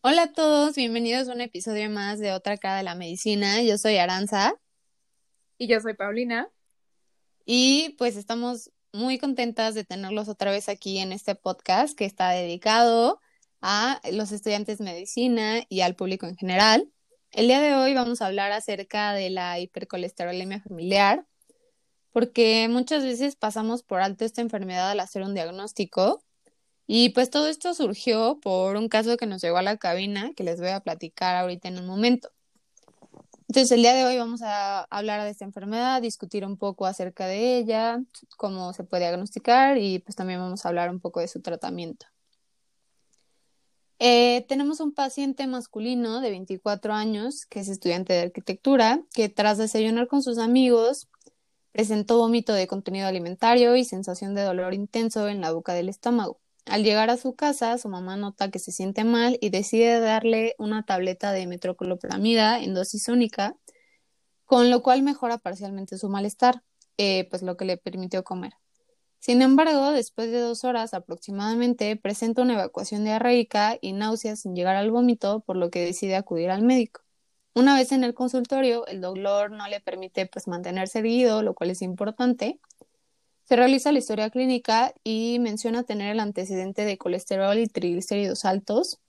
Hola a todos, bienvenidos a un episodio más de Otra cara de la medicina. Yo soy Aranza. Y yo soy Paulina. Y pues estamos muy contentas de tenerlos otra vez aquí en este podcast que está dedicado a los estudiantes de medicina y al público en general. El día de hoy vamos a hablar acerca de la hipercolesterolemia familiar, porque muchas veces pasamos por alto esta enfermedad al hacer un diagnóstico y pues todo esto surgió por un caso que nos llegó a la cabina, que les voy a platicar ahorita en un momento. Entonces, el día de hoy vamos a hablar de esta enfermedad, discutir un poco acerca de ella, cómo se puede diagnosticar y pues también vamos a hablar un poco de su tratamiento. Eh, tenemos un paciente masculino de 24 años que es estudiante de arquitectura, que tras desayunar con sus amigos presentó vómito de contenido alimentario y sensación de dolor intenso en la boca del estómago. Al llegar a su casa, su mamá nota que se siente mal y decide darle una tableta de metroclopramida en dosis única, con lo cual mejora parcialmente su malestar, eh, pues lo que le permitió comer. Sin embargo, después de dos horas aproximadamente, presenta una evacuación diarreica y náuseas sin llegar al vómito, por lo que decide acudir al médico. Una vez en el consultorio, el dolor no le permite pues mantenerse erguido, lo cual es importante, se realiza la historia clínica y menciona tener el antecedente de colesterol y triglicéridos altos.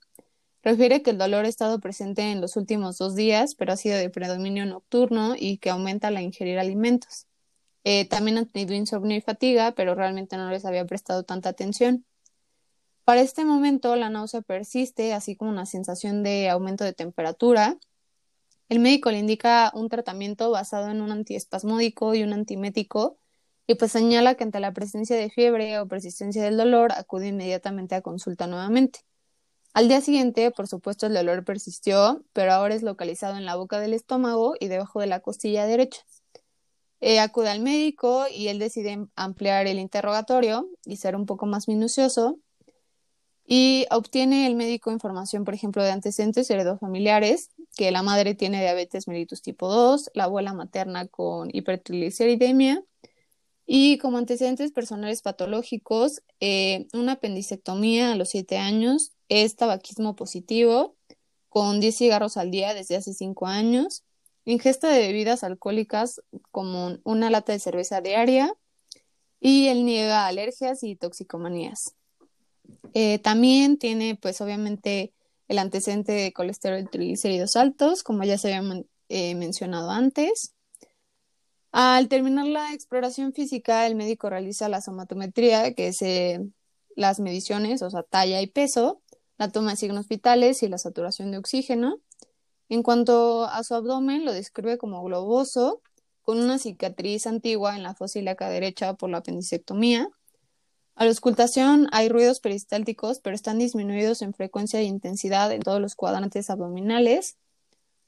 Refiere que el dolor ha estado presente en los últimos dos días, pero ha sido de predominio nocturno y que aumenta al ingerir alimentos. Eh, también ha tenido insomnio y fatiga, pero realmente no les había prestado tanta atención. Para este momento, la náusea persiste, así como una sensación de aumento de temperatura. El médico le indica un tratamiento basado en un antiespasmódico y un antimético y pues señala que ante la presencia de fiebre o persistencia del dolor acude inmediatamente a consulta nuevamente. Al día siguiente, por supuesto, el dolor persistió, pero ahora es localizado en la boca del estómago y debajo de la costilla derecha. Eh, acude al médico y él decide ampliar el interrogatorio y ser un poco más minucioso. Y obtiene el médico información, por ejemplo, de antecedentes heredofamiliares, que la madre tiene diabetes mellitus tipo 2, la abuela materna con hipertrigliceridemia y como antecedentes personales patológicos, eh, una apendicectomía a los 7 años, es tabaquismo positivo, con 10 cigarros al día desde hace 5 años, ingesta de bebidas alcohólicas como una lata de cerveza diaria, y él niega alergias y toxicomanías. Eh, también tiene, pues obviamente, el antecedente de colesterol triglicéridos altos, como ya se había eh, mencionado antes. Al terminar la exploración física, el médico realiza la somatometría, que es eh, las mediciones, o sea, talla y peso, la toma de signos vitales y la saturación de oxígeno. En cuanto a su abdomen, lo describe como globoso, con una cicatriz antigua en la fosa ilíaca derecha por la apendicectomía. A la auscultación hay ruidos peristálticos, pero están disminuidos en frecuencia e intensidad en todos los cuadrantes abdominales.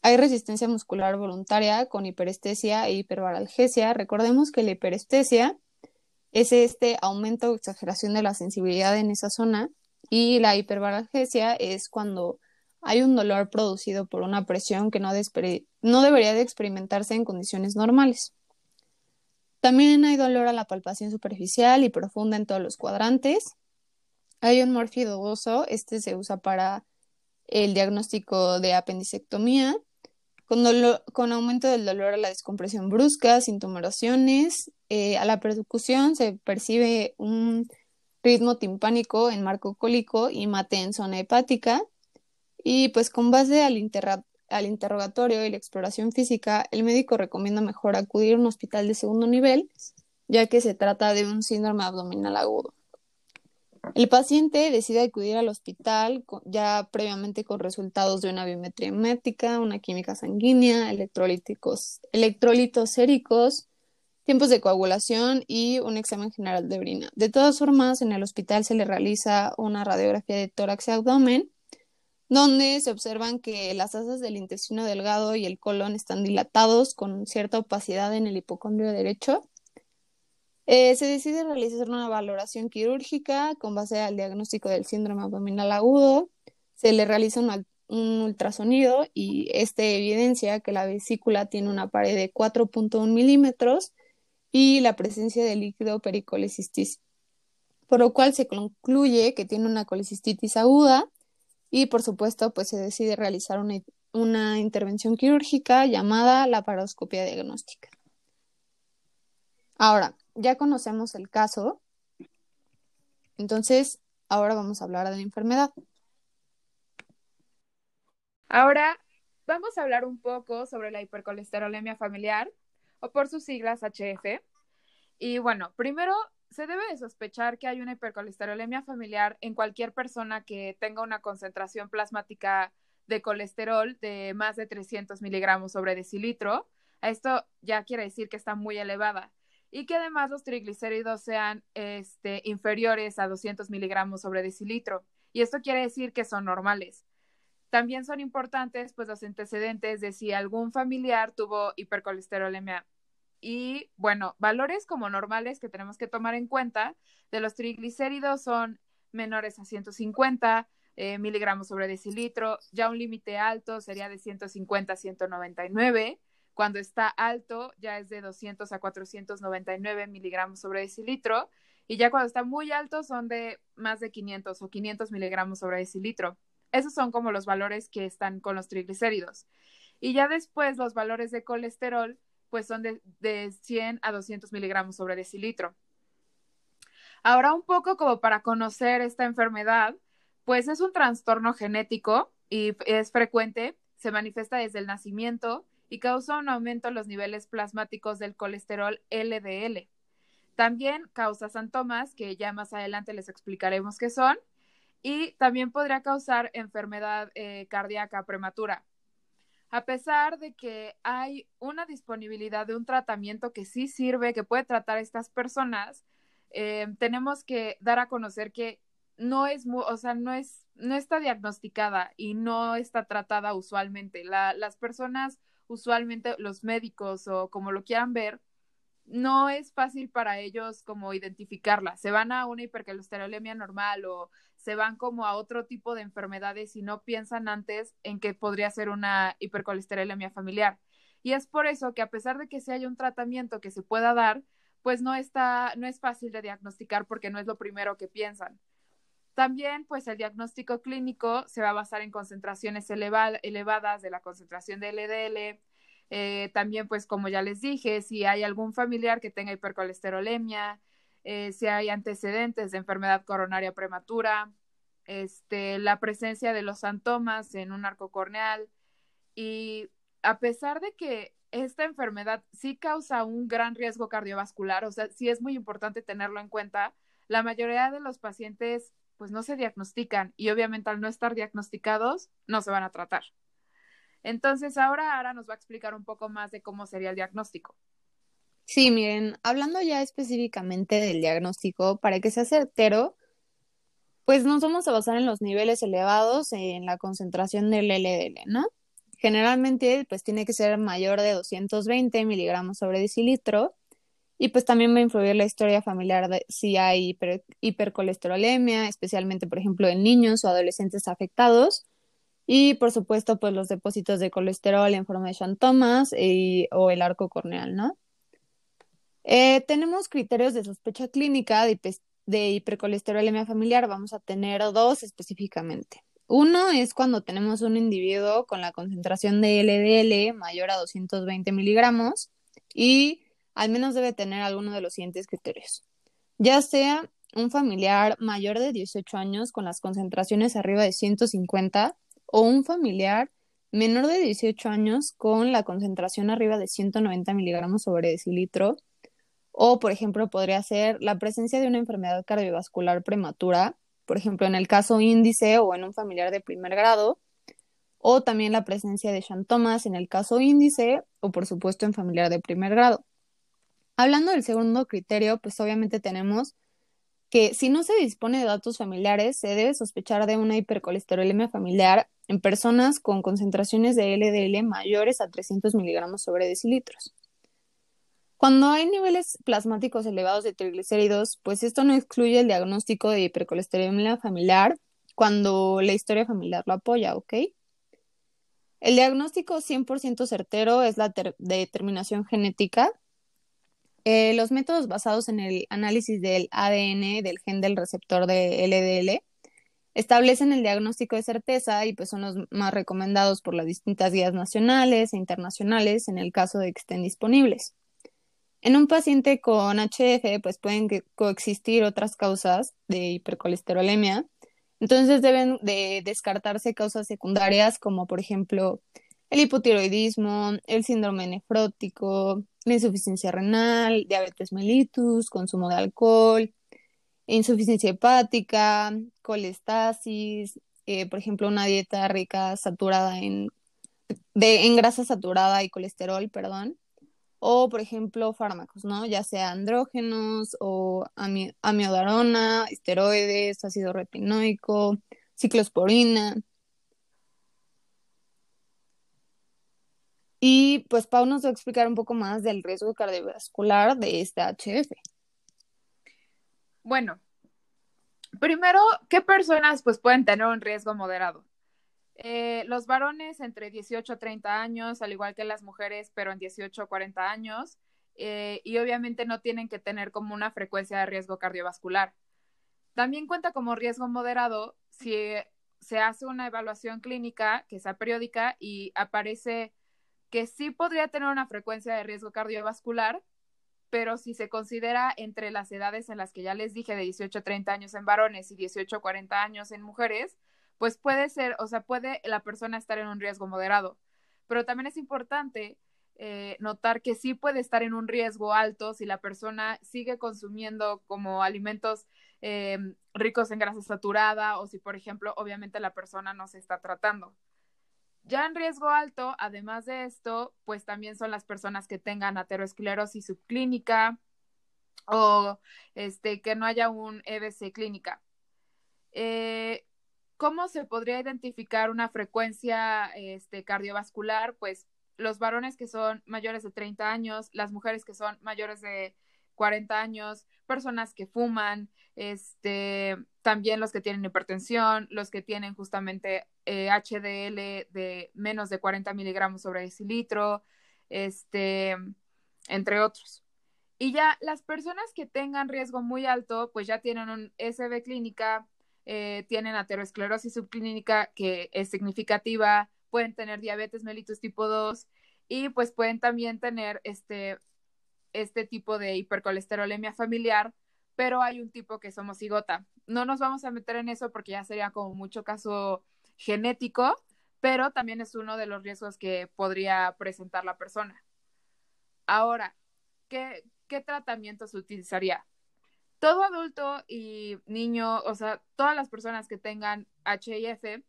Hay resistencia muscular voluntaria con hiperestesia e hiperbaralgesia. Recordemos que la hiperestesia es este aumento o exageración de la sensibilidad en esa zona y la hiperbaralgesia es cuando hay un dolor producido por una presión que no, debería de experimentarse en condiciones normales. También hay dolor a la palpación superficial y profunda en todos los cuadrantes. Hay un morfidoso, este se usa para el diagnóstico de apendicectomía con, aumento del dolor a la descompresión brusca, sin tumoraciones, eh, a la percusión se percibe un ritmo timpánico en marco cólico y mate en zona hepática. Y pues con base al, interrogatorio y la exploración física, el médico recomienda mejor acudir a un hospital de segundo nivel, ya que se trata de un síndrome abdominal agudo. El paciente decide acudir al hospital ya previamente con resultados de una biometría hemática, una química sanguínea, electrolíticos, electrolitos séricos, tiempos de coagulación y un examen general de orina. De todas formas, en el hospital se le realiza una radiografía de tórax y abdomen, donde se observan que las asas del intestino delgado y el colon están dilatados con cierta opacidad en el hipocondrio derecho eh, se decide realizar una valoración quirúrgica con base al diagnóstico del síndrome abdominal agudo. Se le realiza un ultrasonido y este evidencia que la vesícula tiene una pared de 4.1 milímetros y la presencia de líquido pericolecystis, por lo cual se concluye que tiene una colecistitis aguda y por supuesto pues se decide realizar una, una intervención quirúrgica llamada laparoscopia diagnóstica. Ahora, ya conocemos el caso, entonces ahora vamos a hablar de la enfermedad. Ahora vamos a hablar un poco sobre la hipercolesterolemia familiar, o por sus siglas HF. Y bueno, primero se debe de sospechar que hay una hipercolesterolemia familiar en cualquier persona que tenga una concentración plasmática de colesterol de más de 300 miligramos sobre decilitro. Esto ya quiere decir que está muy elevada y que además los triglicéridos sean este, inferiores a 200 miligramos sobre decilitro. Y esto quiere decir que son normales. También son importantes pues los antecedentes de si algún familiar tuvo hipercolesterolemia. Y bueno, valores como normales que tenemos que tomar en cuenta de los triglicéridos son menores a 150 eh, miligramos sobre decilitro. Ya un límite alto sería de 150 a 199 cuando está alto, ya es de 200 a 499 miligramos sobre decilitro. Y ya cuando está muy alto, son de más de 500 o 500 miligramos sobre decilitro. Esos son como los valores que están con los triglicéridos. Y ya después los valores de colesterol, pues son de, de 100 a 200 miligramos sobre decilitro. Ahora un poco como para conocer esta enfermedad, pues es un trastorno genético y es frecuente, se manifiesta desde el nacimiento y causa un aumento en los niveles plasmáticos del colesterol LDL. También causa síntomas que ya más adelante les explicaremos qué son y también podría causar enfermedad eh, cardíaca prematura. A pesar de que hay una disponibilidad de un tratamiento que sí sirve, que puede tratar a estas personas, eh, tenemos que dar a conocer que no es, o sea, no es, no está diagnosticada y no está tratada usualmente. las personas usualmente los médicos o como lo quieran ver, no es fácil para ellos como identificarla. Se van a una hipercolesterolemia normal o se van como a otro tipo de enfermedades y no piensan antes en que podría ser una hipercolesterolemia familiar. Y es por eso que a pesar de que se haya un tratamiento que se pueda dar, pues no está, no es fácil de diagnosticar porque no es lo primero que piensan. También, pues el diagnóstico clínico se va a basar en concentraciones elevadas de la concentración de LDL. Eh, también, pues como ya les dije, si hay algún familiar que tenga hipercolesterolemia, eh, si hay antecedentes de enfermedad coronaria prematura, este, la presencia de los santomas en un arco corneal. Y a pesar de que esta enfermedad sí causa un gran riesgo cardiovascular, o sea, sí es muy importante tenerlo en cuenta, la mayoría de los pacientes pues no se diagnostican y obviamente al no estar diagnosticados no se van a tratar. Entonces ahora Ara nos va a explicar un poco más de cómo sería el diagnóstico. Sí, miren, hablando ya específicamente del diagnóstico, para que sea certero, pues nos vamos a basar en los niveles elevados en la concentración del LDL, ¿no? Generalmente, pues tiene que ser mayor de 220 miligramos sobre decilitro y pues también va a influir la historia familiar de si hay hipercolesterolemia, especialmente, por ejemplo, en niños o adolescentes afectados. Y por supuesto, pues los depósitos de colesterol en forma de xantomas o el arco corneal, ¿no? Eh, tenemos criterios de sospecha clínica de, de hipercolesterolemia familiar. Vamos a tener dos específicamente. Uno es cuando tenemos un individuo con la concentración de LDL mayor a 220 miligramos y al menos debe tener alguno de los siguientes criterios. Ya sea un familiar mayor de 18 años con las concentraciones arriba de 150 o un familiar menor de 18 años con la concentración arriba de 190 miligramos sobre decilitro. O, por ejemplo, podría ser la presencia de una enfermedad cardiovascular prematura, por ejemplo, en el caso índice o en un familiar de primer grado. O también la presencia de xantomas en el caso índice o, por supuesto, en familiar de primer grado. Hablando del segundo criterio, pues obviamente tenemos que si no se dispone de datos familiares, se debe sospechar de una hipercolesterolemia familiar en personas con concentraciones de LDL mayores a 300 miligramos sobre decilitros. Cuando hay niveles plasmáticos elevados de triglicéridos, pues esto no excluye el diagnóstico de hipercolesterolemia familiar cuando la historia familiar lo apoya, ¿ok? El diagnóstico 100% certero es la determinación genética. Eh, los métodos basados en el análisis del ADN del gen del receptor de LDL establecen el diagnóstico de certeza y pues son los más recomendados por las distintas guías nacionales e internacionales en el caso de que estén disponibles. En un paciente con HF pues pueden coexistir otras causas de hipercolesterolemia, entonces deben de descartarse causas secundarias como por ejemplo el hipotiroidismo, el síndrome nefrótico, la insuficiencia renal, diabetes mellitus, consumo de alcohol, insuficiencia hepática, colestasis, eh, por ejemplo, una dieta rica saturada en, de, en grasa saturada y colesterol, perdón, o por ejemplo fármacos, ¿no? Ya sea andrógenos o amiodarona, esteroides, ácido retinoico, ciclosporina. Y pues Pau nos va a explicar un poco más del riesgo cardiovascular de este HF. Bueno, primero, ¿qué personas pues pueden tener un riesgo moderado? Eh, los varones entre 18 a 30 años, al igual que las mujeres, pero en 18 a 40 años, eh, y obviamente no tienen que tener como una frecuencia de riesgo cardiovascular. También cuenta como riesgo moderado si se hace una evaluación clínica que sea periódica y aparece que sí podría tener una frecuencia de riesgo cardiovascular, pero si se considera entre las edades en las que ya les dije de 18 a 30 años en varones y 18 a 40 años en mujeres, pues puede ser, o sea, puede la persona estar en un riesgo moderado. Pero también es importante eh, notar que sí puede estar en un riesgo alto si la persona sigue consumiendo como alimentos eh, ricos en grasa saturada o si, por ejemplo, obviamente la persona no se está tratando. Ya en riesgo alto, además de esto, pues también son las personas que tengan aterosclerosis subclínica o este, que no haya un EBC clínica. Eh, ¿Cómo se podría identificar una frecuencia este, cardiovascular? Pues los varones que son mayores de 30 años, las mujeres que son mayores de 40 años, personas que fuman, este, también los que tienen hipertensión, los que tienen justamente HDL eh, de menos de 40 miligramos sobre decilitro, este, entre otros. Y ya las personas que tengan riesgo muy alto, pues ya tienen un SB clínica, eh, tienen aterosclerosis subclínica que es significativa, pueden tener diabetes mellitus tipo 2 y pues pueden también tener este, este tipo de hipercolesterolemia familiar, pero hay un tipo que es homocigota. No nos vamos a meter en eso porque ya sería como mucho caso genético, pero también es uno de los riesgos que podría presentar la persona. Ahora, ¿qué, qué tratamiento se utilizaría? todo adulto y niño, o sea, todas las personas que tengan HIF,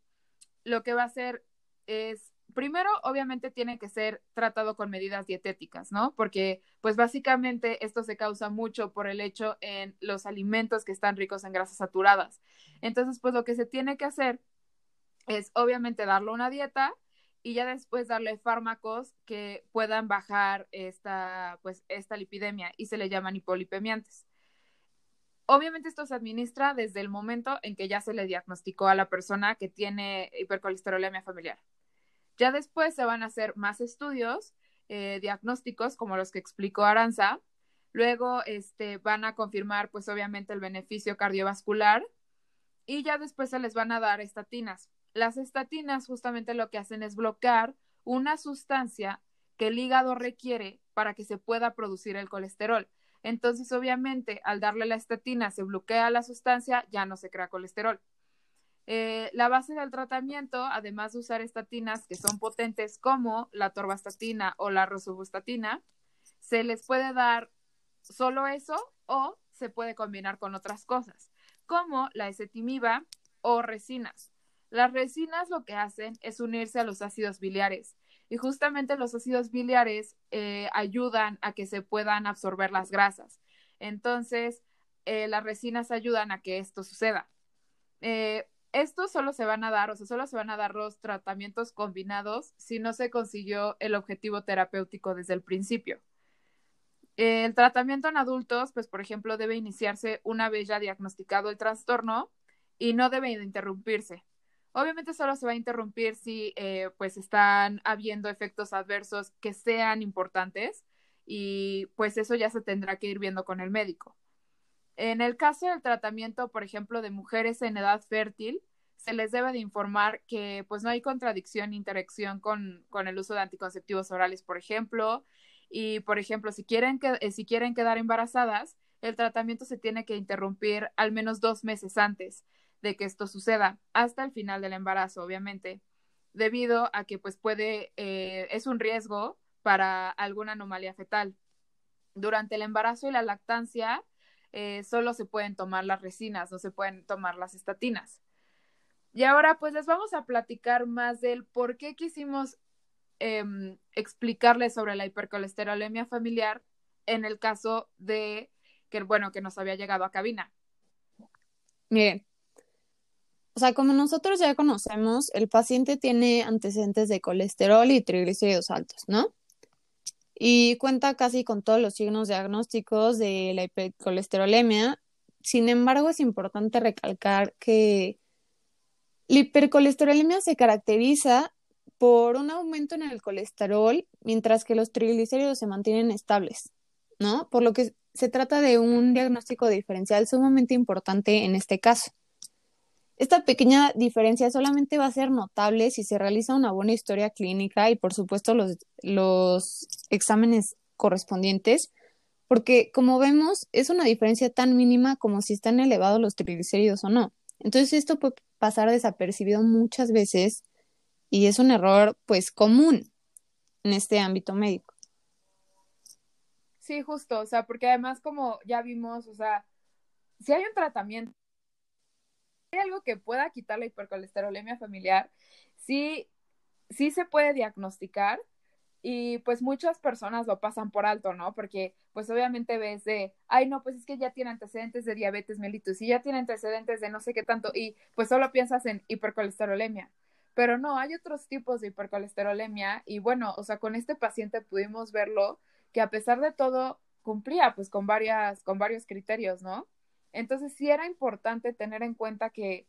lo que va a hacer es, primero, obviamente tiene que ser tratado con medidas dietéticas, ¿no? Porque, pues básicamente esto se causa mucho por el hecho en los alimentos que están ricos en grasas saturadas. Entonces, pues lo que se tiene que hacer es, obviamente, darle una dieta y ya después darle fármacos que puedan bajar esta, pues, esta lipidemia y se le llaman hipolipemiantes. Obviamente esto se administra desde el momento en que ya se le diagnosticó a la persona que tiene hipercolesterolemia familiar. Ya después se van a hacer más estudios eh, diagnósticos como los que explicó Aranza. Luego este, van a confirmar pues obviamente el beneficio cardiovascular y ya después se les van a dar estatinas. Las estatinas justamente lo que hacen es bloquear una sustancia que el hígado requiere para que se pueda producir el colesterol. Entonces, obviamente, al darle la estatina se bloquea la sustancia, ya no se crea colesterol. Eh, la base del tratamiento, además de usar estatinas que son potentes como la torvastatina o la rosuvastatina, se les puede dar solo eso o se puede combinar con otras cosas, como la ezetimiba o resinas. Las resinas lo que hacen es unirse a los ácidos biliares y justamente los ácidos biliares eh, ayudan a que se puedan absorber las grasas. Entonces, eh, las resinas ayudan a que esto suceda. Estos solo se van a dar, o sea, solo se van a dar los tratamientos combinados si no se consiguió el objetivo terapéutico desde el principio. El tratamiento en adultos, pues, por ejemplo, debe iniciarse una vez ya diagnosticado el trastorno y no debe interrumpirse. Obviamente solo se va a interrumpir si eh, pues están habiendo efectos adversos que sean importantes y pues eso ya se tendrá que ir viendo con el médico. En el caso del tratamiento, por ejemplo, de mujeres en edad fértil, se les debe de informar que pues no hay contradicción interacción con, con, el uso de anticonceptivos orales, por ejemplo, y por ejemplo, si quieren, que, eh, si quieren quedar embarazadas, el tratamiento se tiene que interrumpir al menos dos meses antes de que esto suceda, hasta el final del embarazo, obviamente, debido a que pues puede, eh, es un riesgo para alguna anomalía fetal. Durante el embarazo y la lactancia, eh, solo se pueden tomar las resinas, no se pueden tomar las estatinas. Y ahora pues les vamos a platicar más del por qué quisimos em, explicarles sobre la hipercolesterolemia familiar en el caso de que, bueno, que nos había llegado a cabina. Miren, o sea, como nosotros ya conocemos, el paciente tiene antecedentes de colesterol y triglicéridos altos, ¿no? Y cuenta casi con todos los signos diagnósticos de la hipercolesterolemia. Sin embargo, es importante recalcar que la hipercolesterolemia se caracteriza por un aumento en el colesterol, mientras que los triglicéridos se mantienen estables, ¿no? Por lo que se trata de un diagnóstico diferencial sumamente importante en este caso. Esta pequeña diferencia solamente va a ser notable si se realiza una buena historia clínica y, por supuesto, los, los exámenes correspondientes, porque, como vemos, es una diferencia tan mínima como si están elevados los triglicéridos o no. Entonces, esto puede pasar desapercibido muchas veces y es un error, pues, común en este ámbito médico. Sí, justo, o sea, porque además como ya vimos, o sea, si hay un tratamiento, hay algo que pueda quitar la hipercolesterolemia familiar, sí, sí se puede diagnosticar y pues muchas personas lo pasan por alto, ¿no? Porque pues obviamente ves de, ay no, pues es que ya tiene antecedentes de diabetes mellitus y ya tiene antecedentes de no sé qué tanto y pues solo piensas en hipercolesterolemia. Pero no, hay otros tipos de hipercolesterolemia y bueno, o sea, con este paciente pudimos verlo que a pesar de todo cumplía pues con varias, con varios criterios, ¿no? Entonces sí era importante tener en cuenta que,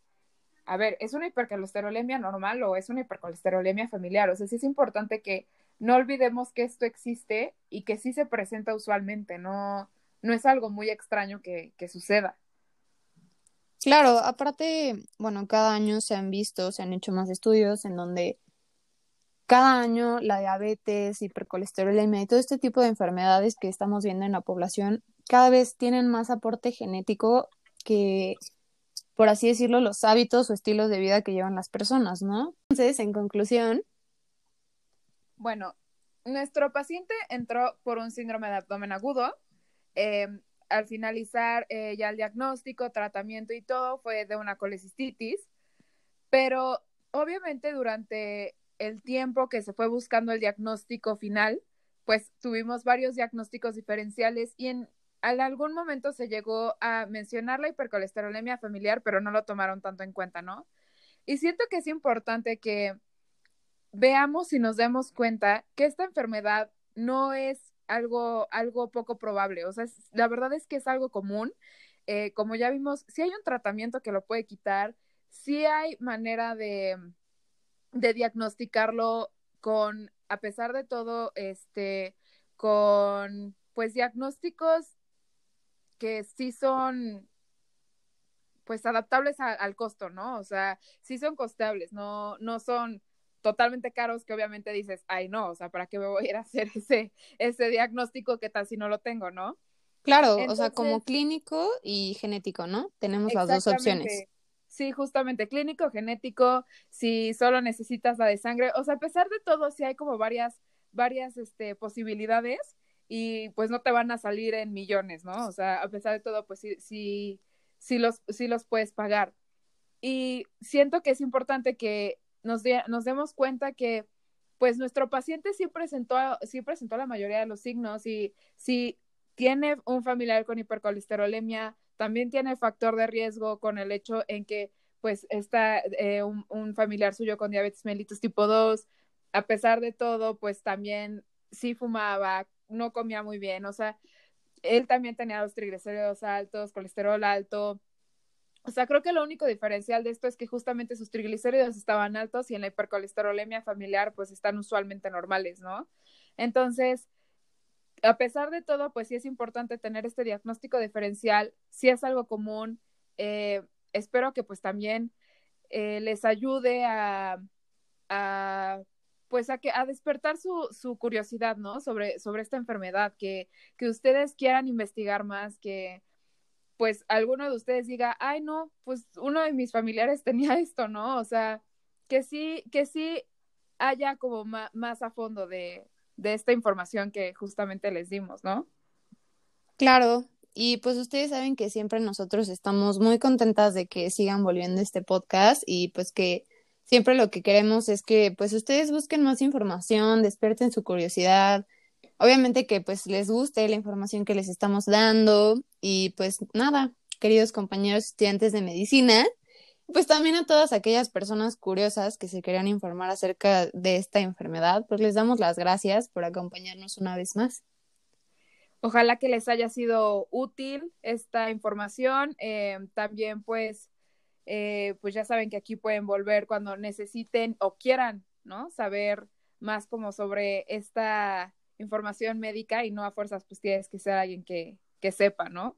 a ver, ¿es una hipercolesterolemia normal o es una hipercolesterolemia familiar? O sea, sí es importante que no olvidemos que esto existe y que sí se presenta usualmente, no, no es algo muy extraño que, que suceda. Claro, aparte, bueno, cada año se han visto, se han hecho más estudios en donde cada año la diabetes, hipercolesterolemia y todo este tipo de enfermedades que estamos viendo en la población cada vez tienen más aporte genético que, por así decirlo, los hábitos o estilos de vida que llevan las personas, ¿no? Entonces, en conclusión. Bueno, nuestro paciente entró por un síndrome de abdomen agudo. Em, al finalizar eh, ya el diagnóstico, tratamiento y todo, fue de una colecistitis, pero obviamente durante el tiempo que se fue buscando el diagnóstico final, pues tuvimos varios diagnósticos diferenciales y en, algún momento se llegó a mencionar la hipercolesterolemia familiar, pero no lo tomaron tanto en cuenta, ¿no? Y siento que es importante que veamos y nos demos cuenta que esta enfermedad no es algo, algo poco probable, o sea, la verdad es que es algo común. Eh, como ya vimos, si hay un tratamiento que lo puede quitar, si hay manera de, de diagnosticarlo con, a pesar de todo, este, con pues diagnósticos que sí son pues adaptables al costo, ¿no? O sea, sí son costables, no, no son totalmente caros que obviamente dices, ay no, o sea, ¿para qué me voy a ir a hacer ese, ese diagnóstico que tal si no lo tengo, ¿no? Claro, o sea, como clínico y genético, ¿no? Tenemos las dos opciones. Sí, justamente clínico, genético, si solo necesitas la de sangre, o sea, a pesar de todo, sí hay como varias, varias este, posibilidades y pues no te van a salir en millones, ¿no? O sea, a pesar de todo, pues sí, sí, sí los, sí los puedes pagar. Y siento que es importante que nos, nos demos cuenta que pues nuestro paciente sí presentó, sí presentó la mayoría de los signos y si tiene un familiar con hipercolesterolemia, también tiene factor de riesgo con el hecho en que pues está eh, un, familiar suyo con diabetes mellitus tipo 2, a pesar de todo, pues también sí fumaba, no comía muy bien, o sea, él también tenía los triglicéridos altos, colesterol alto, O sea, creo que lo único diferencial de esto es que justamente sus triglicéridos estaban altos y en la hipercolesterolemia familiar pues están usualmente normales, ¿no? Entonces, a pesar de todo, pues sí es importante tener este diagnóstico diferencial, si es algo común. Eh, espero que pues también eh, les ayude a pues a que a despertar su, su curiosidad, ¿no? Sobre, sobre esta enfermedad, que, que ustedes quieran investigar más, que pues alguno de ustedes diga, ay no, pues uno de mis familiares tenía esto, ¿no? O sea, que sí, que sí haya como más a fondo de, de esta información que justamente les dimos, ¿no? Claro, y pues ustedes saben que siempre nosotros estamos muy contentas de que sigan volviendo este podcast y pues que siempre lo que queremos es que pues ustedes busquen más información, despierten su curiosidad, obviamente que pues les guste la información que les estamos dando y pues nada, queridos compañeros estudiantes de medicina, pues también a todas aquellas personas curiosas que se querían informar acerca de esta enfermedad, pues les damos las gracias por acompañarnos una vez más. Ojalá que les haya sido útil esta información. Eh, también pues, eh, pues ya saben que aquí pueden volver cuando necesiten o quieran, ¿no? Saber más como sobre esta información médica y no a fuerzas, pues tienes que ser alguien que, que sepa, ¿no?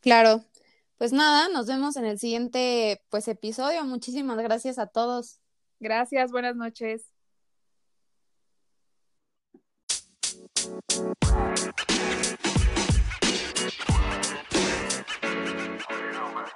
Claro. Pues nada, nos vemos en el siguiente pues episodio. Muchísimas gracias a todos. Gracias, buenas noches.